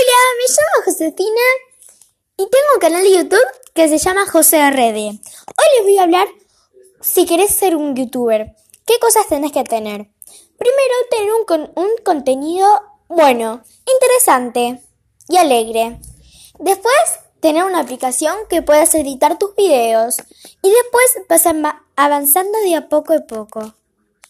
Hola, me llamo Josefina y tengo un canal de YouTube que se llama José RD. Hoy les voy a hablar si querés ser un youtuber. ¿Qué cosas tenés que tener? Primero, tener un, un contenido bueno, interesante y alegre. Después, tener una aplicación que puedas editar tus videos. Y después vas avanzando de a poco a poco.